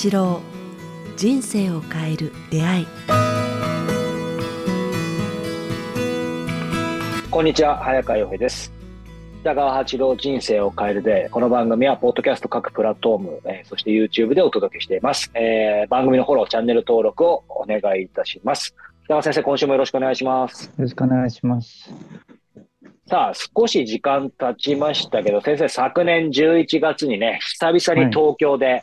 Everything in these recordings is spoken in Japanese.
八郎人生を変える出会い。こんにちは早川洋平です。北川八郎人生を変えるでこの番組はポッドキャスト各プラットフォーム、えー、そして YouTube でお届けしています、えー、番組のフォローチャンネル登録をお願いいたします。北川先生今週もよろしくお願いします。よろしくお願いします。さあ、少し時間経ちましたけど、先生、昨年11月にね、久々に東京で、はい、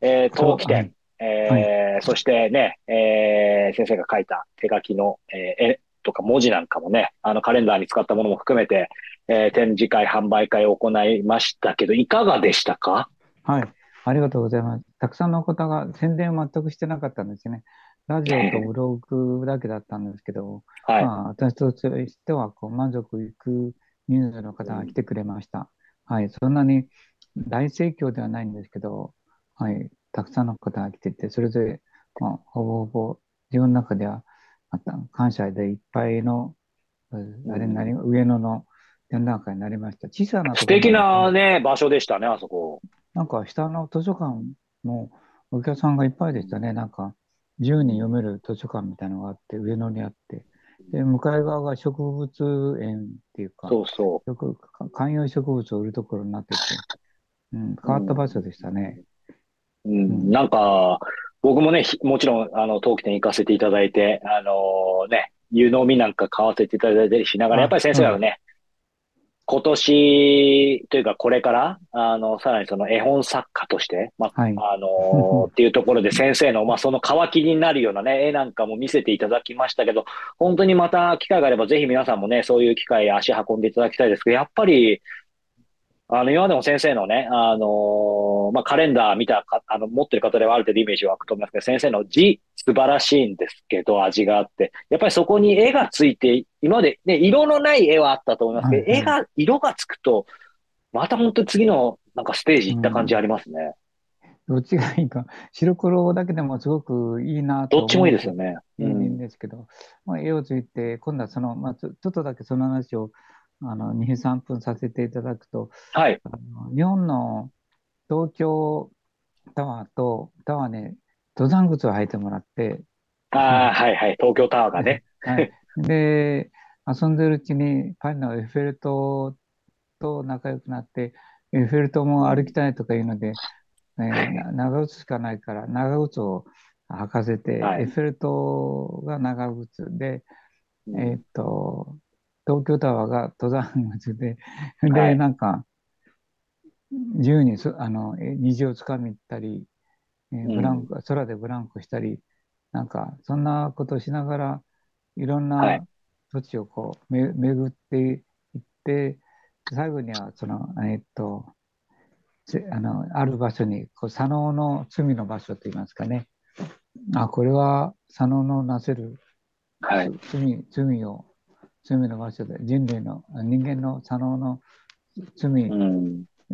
えー、陶器店、えーはい、そしてね、えー、先生が書いた手書きの、えー、絵とか文字なんかもね、あのカレンダーに使ったものも含めて、えー、展示会、販売会を行いましたけど、いかがでしたか？はい。ありがとうございます。たくさんの方が宣伝を全くしてなかったんですね。ラジオとブログだけだったんですけど、はい、まあ、私としてはこう満足いく人数の方が来てくれました。はい、そんなに大盛況ではないんですけど、はい、たくさんの方が来てて、それぞれ、まあ、ほぼほぼ自分の中では、また感謝でいっぱいの、あれなり、上野の展覧会になりました。小さな素敵なね、場所でしたね、あそこ。なんか下の図書館もお客さんがいっぱいでしたね。なんか自由に読める図書館みたいなのがあって、上野にあって、で、向かい側が植物園っていうか、そうそう。観葉植物を売るところになってて、うん、変わった場所でしたね。うん、うん、なんか、僕もね、もちろん、あの、陶器店行かせていただいて、あのー、ね、湯飲みなんか買わせていただいたりしながら、やっぱり先生がね、今年というかこれから、あの、さらにその絵本作家として、まあ、はい、あの っていうところで先生の、まあ、その乾きになるようなね、絵なんかも見せていただきましたけど、本当にまた機会があればぜひ皆さんもね、そういう機会足運んでいただきたいですけど、やっぱり、あの、今までも先生のね、あのー、まあ、カレンダー見たか、あの、持ってる方ではある程度イメージ湧くと思いますけど、先生の字、素晴らしいんですけど、味があって。やっぱりそこに絵がついて、今までね、色のない絵はあったと思いますけど、絵が、色がつくと、また本当に次の、なんかステージ行った感じありますね。うん、どっちがいいか。白黒だけでもすごくいいなとどっちもいいですよね。いいんですけど、まあ、絵をついて、今度はその、まあ、ちょっとだけその話をあの2、3分させていただくと、はい、あの日本の東京タワーとタワーね、登山靴を履いてもらって、ああ、はいはい、東京タワーがね。はい、で、遊んでるうちにパリのエッフェル塔と仲良くなって、エッフェル塔も歩きたいとか言うので、えー、長靴しかないから長靴を履かせて、はい、エッフェル塔が長靴で、えっ、と、東京タワーが登山口で、で、はい、なんか、自由にあの虹をつかみたり、えー、ブランク、うん、空でブランコしたり、なんか、そんなことをしながら、いろんな土地をこう、め巡っていって、最後には、その、えー、っと、あの、ある場所に、こう、左脳の罪の場所といいますかね。あ、これは左脳のなせる、はい、罪、罪を罪の場所で人類の人間の左脳の罪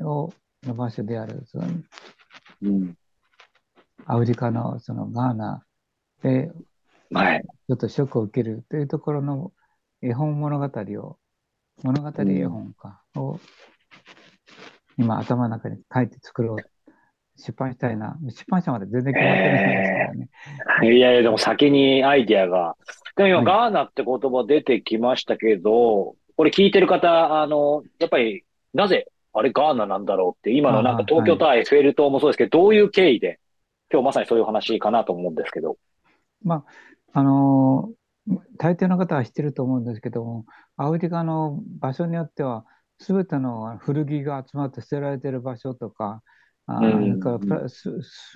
を、の場所であるその、うん、アフリカのそのガーナで、はい、ちょっとショックを受けるというところの絵本物語を物語絵本かを、今頭の中に書いて作ろう出版したいな。出版社まで全然決まってないんですからね。えー、いやいや、でも先にアイディアが。でも今、はい、ガーナって言葉出てきましたけど、これ聞いてる方、あの、やっぱり、なぜ、あれガーナなんだろうって、今のなんか東京タワー、エッフェル塔もそうですけど、どういう経緯で、今日まさにそういう話かなと思うんですけど。まあ、あのー、大抵の方は知ってると思うんですけども、アフリカの場所によっては、すべての古着が集まって捨てられてる場所とか、あからす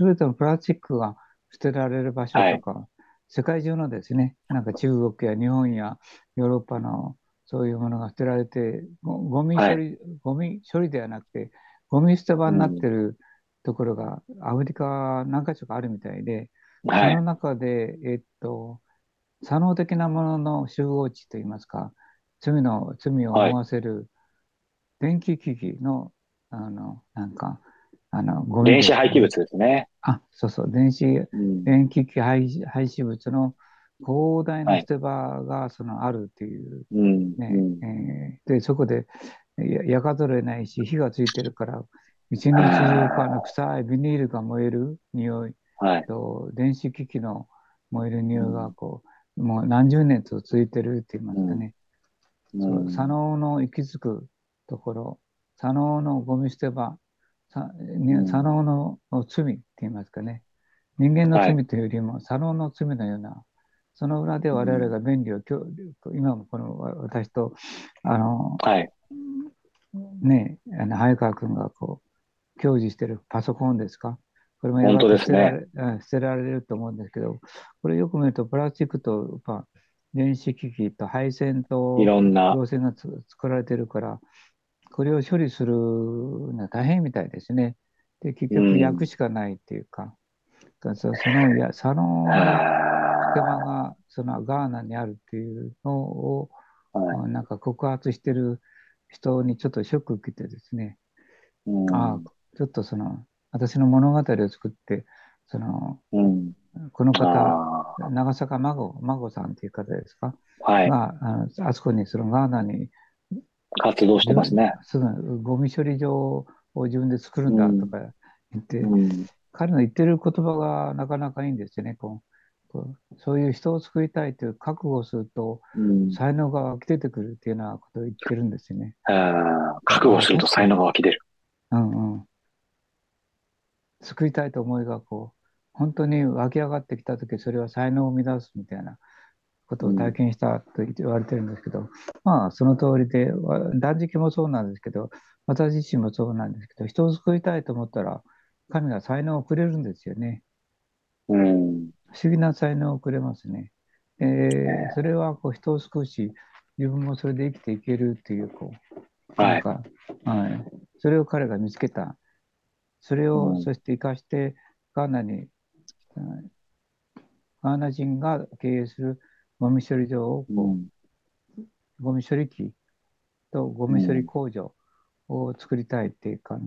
べてのプラスチックが捨てられる場所とか、はい、世界中のですね、なんか中国や日本やヨーロッパのそういうものが捨てられて、ゴミ処理、はい、ゴミ処理ではなくて、ゴミ捨て場になってるところがアフリカ何か所かあるみたいで、はい、その中で、えっと、作能的なものの集合値といいますか、罪の、罪を思わせる電気機器の、あの、なんか、あの、ゴミ、電子廃棄物ですね。あ、そうそう、電子、うん、電気機廃廃止物の広大な捨て場がそのあるっていう、ね、はい、えー、で、そこで焼かざるを得ないし、火がついてるから、一日中この臭いビニールが燃える匂いはい。と電子機器の燃える匂いがこう、もう何十年と続いてるって言いますかね。そううん。左脳の行き着くところ、左脳のゴミ捨て場、さにうん。左脳の罪って言いますかね。人間のはい罪というよりも、左脳の罪のような、その裏で我々が便利を、今日今もこの私と、あの、はい。ね、あの早川君がこう、享受しているパソコンですか？これもや本当がてですね捨てられうん捨てられると思うんですけど、これよく見ると、プラスチックと、まあ、電子機器と配線といろんな、導線がつ作られてるから、これを処理するのは大変みたいですね。で、結うん。局、焼くしかないっていうか、そそのや 佐野のあ隙間がそのガーナにあるっていうのを、ーはい。なんか告発してる人にちょっとショック受けてですね、うん。ああ、ちょっとその、私の物語を作って、その、うん。この方、長坂孫、孫さんっていう方ですか、はい。が、あのあそこに、そのガーナに、活動してますね。すぐゴミ処理場を自分で作るんだとか言って、うん彼の言ってる言葉がなかなかいいんですよね。こうそういう人を救いたいという覚悟をすると、うん才能が湧き出てくるっていうようなことを言ってるんですよね。覚悟すると才能が湧き出る。うんうん。救いたいと思いがこう、本当に湧き上がってきたとき、それは才能を生み出すみたいなことを体験したと言われてるんですけど、まあ、その通りで、わ断食もそうなんですけど、私自身もそうなんですけど、人を救いたいと思ったら、神が才能をくれるんですよね。うん。不思議な才能をくれますね。で、それはこう人を救うし、自分もそれで生きていけるっていう、こう、はないん。か、はい、それを彼が見つけた。それを、うんそして生かして、ガーナに、うんガーナ人が経営するゴミ処理場をこう、うん。ゴミ処理機とゴミ処理工場を作りたいっていうか、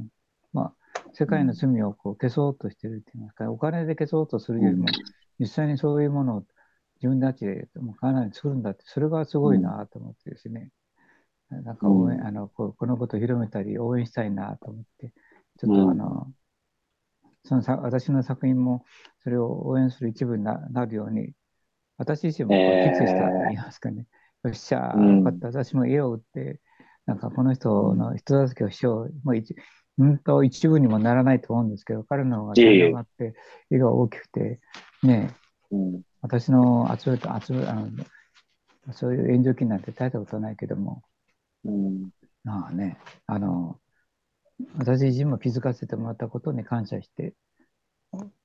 まあ、世界の罪をこう消そうとしてるって言いますか、お金で消そうとするよりも、実際にそういうものを自分たちでもうガーナに作るんだって、それがすごいなと思ってですね、なんか応援、うん。あのこうこのことを広めたり応援したいなと思って、ちょっうんとあの、そのさ私の作品もそれを応援する一部にななるように、私自身もこうえー。決意したと言いますかね、よっしゃよかった、私も家を売って、なんかこの人の人助けをしよう、もう一うんと一部にもならないと思うんですけど、彼の方がいえいえ。才能があって、絵が大きくて、ねえ、うん。私の集めた、集め、あの、そういう援助金なんて大したことはないけども、うん。まあね、あの、私自身も気づかせてもらったことに感謝して、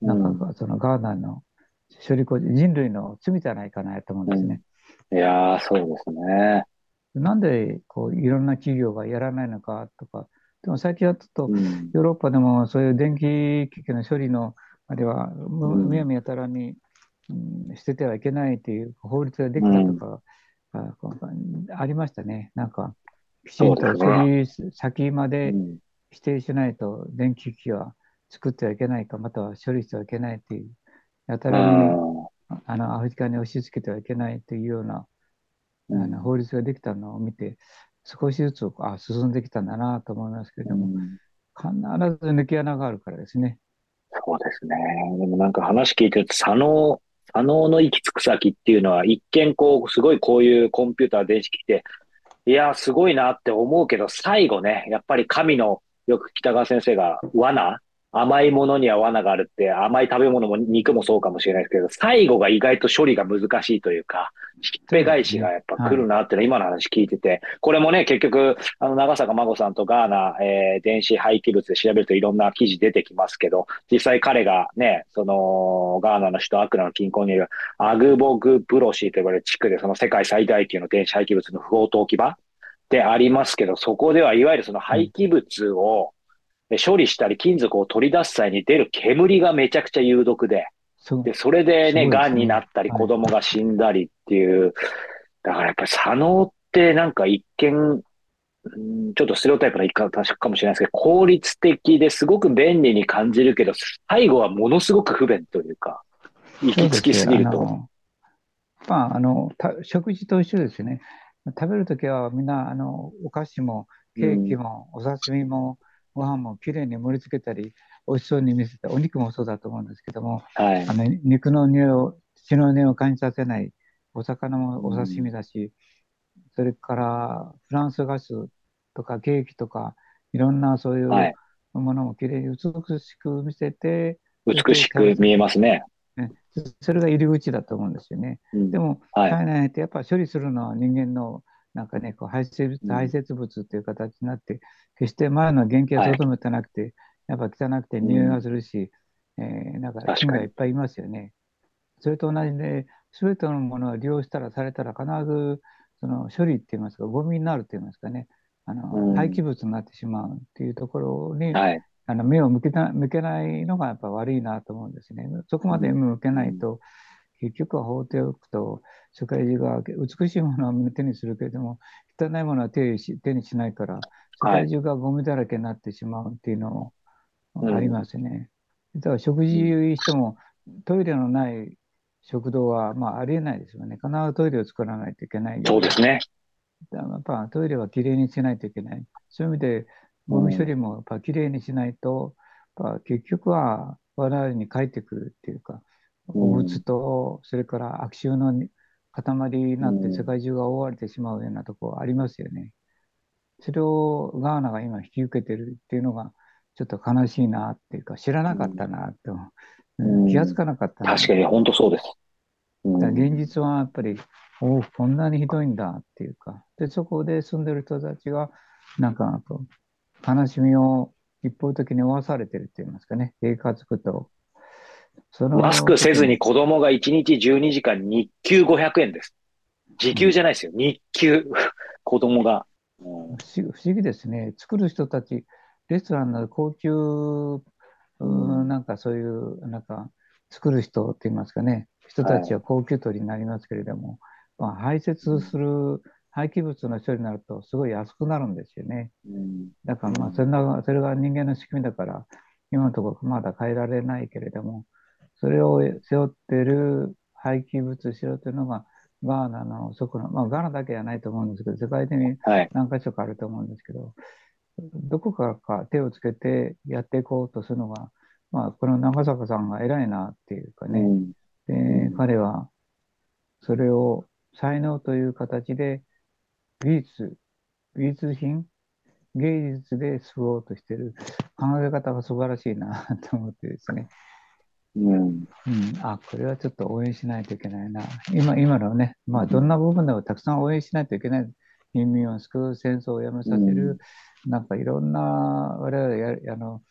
なんかそのガーナの処理工事、人類の罪じゃないかなと思うんですね。いやー、そうですね。なんでこういろんな企業がやらないのかとか、でも最近はちょっとうん。ヨーロッパでもそういう電気機器の処理のあれはむやみやたらに、うん捨ててはいけないという法律ができたとか、あありましたね。なんかきちんとそうです処ね理先までうん。指定しないと電気機器は作ってはいけないか、または処理してはいけないという、やたらにああのアフリカに押し付けてはいけないというようなーあの法律ができたのを見て、少しずつあ進んできたんだなと思いますけれども、うん必ず抜け穴があるからですね。そうですね。でもなんか話聞いてると、左脳、左脳の行き着く先っていうのは、一見こう、すごいこういうコンピューター、電子機器って、いやー、すごいなって思うけど、最後ね、やっぱり神の、よく北川先生が罠甘いものには罠があるって、甘い食べ物も肉もそうかもしれないですけど、最後が意外と処理が難しいというか、ひっぺ返しがやっぱ来るなってのは今の話聞いてて、これもね、結局、あの、長坂孫さんとガーナ、えー電子廃棄物で調べるといろんな記事出てきますけど、実際彼がね、その、ガーナの首都アクラの近郊にいるアグボグプロシーと呼ばれる地区で、その世界最大級の電子廃棄物の不法投棄場でありますけど、そこではいわゆるその廃棄物を処理したり金属を取り出す際に出る煙がめちゃくちゃ有毒で、で、それでね、そうですね。癌になったりはい。子供が死んだりっていう、だからやっぱり左脳ってなんか一見、うんちょっとステレオタイプな言い方かもしれないですけど、効率的ですごく便利に感じるけど、最後はものすごく不便というか、行き着きすぎると。まあ、あの、た食事と一緒ですよね。食べるときはみんな、あの、お菓子も、ケーキも、お刺身も、ご飯もきれいに盛り付けたり、美味しそうに見せたお肉もそうだと思うんですけども、はいあ。の肉の匂いを、血の匂いを感じさせない、お魚もお刺身だし、それからフランス菓子とかケーキとか、いろんなそういうはいものもきれいに美しく見せて、美しく見えますね。ねそれが入り口だと思うんですよね。うんでも、はい体内ってやっぱ処理するのは人間のなんかね、こう排泄排泄物っていう形になって、決して前の原型をとどめてなくて、やっぱ汚くて匂いがするし、えーなんか菌がいっぱいいますよね。それと同じで、すべてのものを利用したらされたら必ずその処理って言いますか、ゴミになるって言いますかね、あのうん。廃棄物になってしまうっていうところに、はい。あの目を向けた向けないのがやっぱ悪いなと思うんですね。そこまで目を向けないと、結局は放っておくと、世界中が美しいものは手にするけれども、汚いものは手にし手にしないから、世界中がゴミだらけになってしまうっていうのもうんありますね。だから食事しても、トイレのない食堂はまあありえないですよね。必ずトイレを作らないといけない。そうですね。やっぱトイレはきれいにしないといけない。そういう意味で、ゴミ処理もやっぱきれいにしないと、やっぱ結局は我々に返ってくるっていうか、うん。汚物と、それから悪臭の塊になっうん。て世界中が覆われてしまうようなところありますよね。それをガーナが今引き受けてるっていうのが、ちょっと悲しいなっていうか、知らなかったなって、うん。気がつかなかったな。確かに、本当そうです。うん。現実はやっぱり、おお、こんなにひどいんだっていうか、で、そこで住んでる人たちが、なんかこう、悲しみを一方的に負わされてるって言いますかね、生活苦と。マスクせずに子供が1日12時間日給500円です。時給じゃないですよ。日給。子供が。うん不思議ですね。作る人たち、レストランの高級、うーなんかそういう、なんか、作る人って言いますかね、人たちは高級取りになりますけれども、まあ、排泄する廃棄物の処理になると、すごい安くなるんですよね。うんだからまあそれが、それが人間の仕組みだから、今のところまだ変えられないけれども、それを背負っている廃棄物しろというのが、ガーナのそこの、まあ、ガーナだけじゃないと思うんですけど、世界的にはい。何か所かあると思うんですけど、どこからか手をつけてやっていこうとするのが、まあ、この長坂さんが偉いなっていうかね、うん。でうん彼はそれを才能という形で美術、美術品、芸術で救おうとしている。考え方が素晴らしいなと思ってですね、うん。うん、あ、これはちょっと応援しないといけないな。今、今のね、まあ、どんな部分でもたくさん応援しないといけない。貧民を救う、戦争をやめさせる、なんかいろんな、我々や、あの、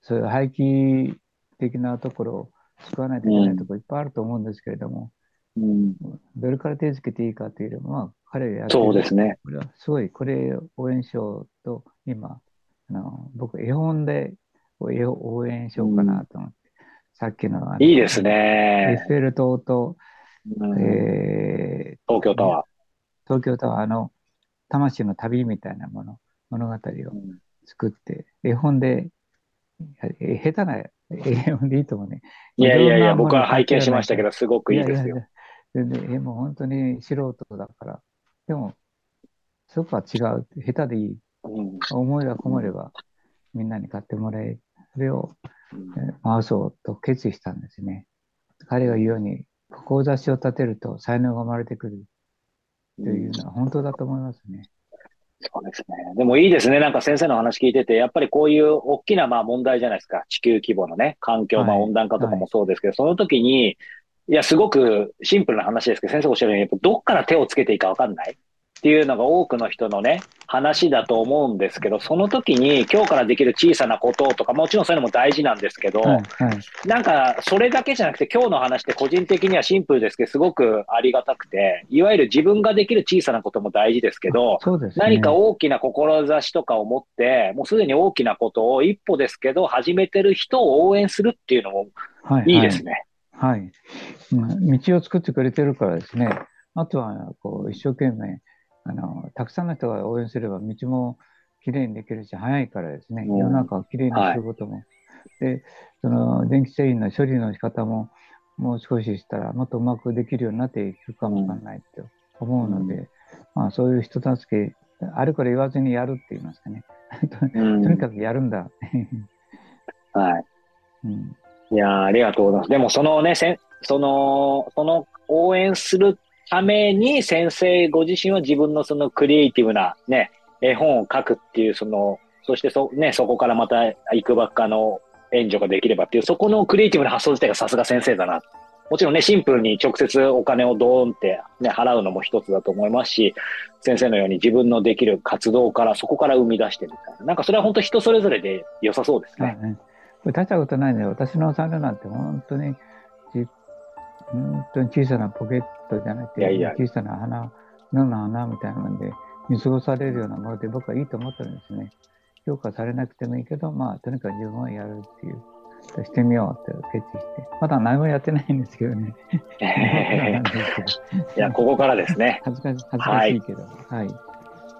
そういう廃棄的なところを救わないといけないところいっぱいあると思うんですけれども、うんどれから手つけていいかというよりも、まあ、彼がやってるそうですね。これはすごい、これを応援しようと、今、あの僕、絵本で応援しようかなと思って、さっきのいいですエッね。フェル塔と、うんえー東京タワ東京タワーの魂の旅みたいなもの、物語をー。うん作って、絵本で、え下手な絵本でいいと思うね。いやいやいや、僕は拝見しましたけど、すごくいいですよ。ややや全然、えもう本当に素人だから。でも、そこは違う。下手でいい。うん思いがこもれば、みんなに買ってもらえ、それを回そうと決意したんですね。彼が言うように、志を立てると才能が生まれてくるというのは本当だと思いますね。そうですね。でもいいですね。なんか先生の話聞いてて、やっぱりこういう大きなまあ問題じゃないですか。地球規模のね、環境、まあはい温暖化とかもそうですけど、その時に、いや、すごくシンプルな話ですけど、先生おっしゃるように、やっぱどっから手をつけていいかわかんないっていうのが多くの人のね、話だと思うんですけど、その時に今日からできる小さなこととか、もちろんそういうのも大事なんですけど、はい、はい。なんか、それだけじゃなくて、今日の話って個人的にはシンプルですけど、すごくありがたくて、いわゆる自分ができる小さなことも大事ですけど、ね。何か大きな志とかを持って、もうすでに大きなことを一歩ですけど、始めてる人を応援するっていうのもはい、いいですね。はい。はい。うん道を作ってくれてるからですね。あとは、こう、一生懸命、あの、たくさんの人が応援すれば道もきれいにできるし、早いからですね。うん世の中をきれいにすることも。で、その、電気製品の処理の仕方も、もう少ししたら、もっとうまくできるようになっていくかもわかんないと思うので、まあ、そういう人助け、あれこれ言わずにやるって言いますかね。とにかくやるんだ。はい。うん、いやありがとうございます。でもそのね、せその、その応援するために先生ご自身は自分のそのクリエイティブなね、絵本を書くっていう、その、そしてそ、ね、そこからまた行くばっかの援助ができればっていう、そこのクリエイティブな発想自体がさすが先生だな。もちろんね、シンプルに直接お金をドーンってね、払うのも一つだと思いますし、先生のように自分のできる活動からそこから生み出してみたいな。なんかそれは本当人それぞれで良さそうですね。ねこれ大したことないね。私のサンルなんて本当に、本当に小さなポケットじゃなくて、いやいや小さな花、野の花みたいなので見過ごされるようなもので僕はいいと思ってるんですね。評価されなくてもいいけど、まあ、とにかく自分はやるっていう。してみようって決意して。まだ何もやってないんですけどね。いや、ここからですね。恥ずかし恥ずかしいけど。はい。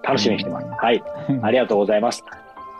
楽しみにしてます。はい。ありがとうございます。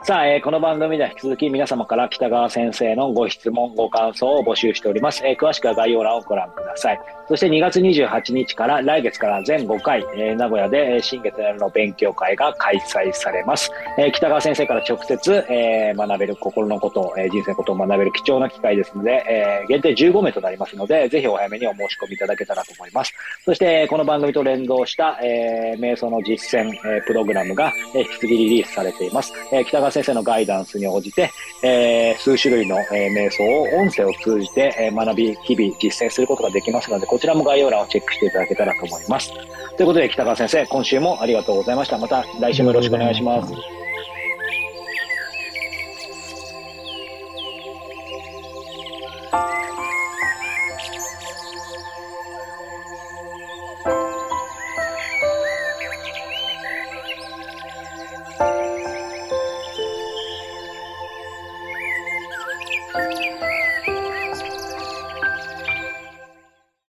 さあ、えー、この番組では引き続き皆様から北川先生のご質問、ご感想を募集しております。えー、詳しくは概要欄をご覧ください。そして2月28日から来月から全5回、えー、名古屋で新月の勉強会が開催されます。え、北川先生から直接、え、学べる心のこと、え、人生のことを学べる貴重な機会ですので、え、限定15名となりますので、ぜひお早めにお申し込みいただけたらと思います。そして、この番組と連動した、え、瞑想の実践、え、プログラムが、え、引き継ぎリリースされています。えー、北川先生のガイダンスに応じて、えー、数種類の、えー、瞑想を音声を通じて、えー、学び、日々実践することができますので、こちらも概要欄をチェックしていただけたらと思います。ということで、北川先生、今週もありがとうございました。また来週もよろしくお願いします。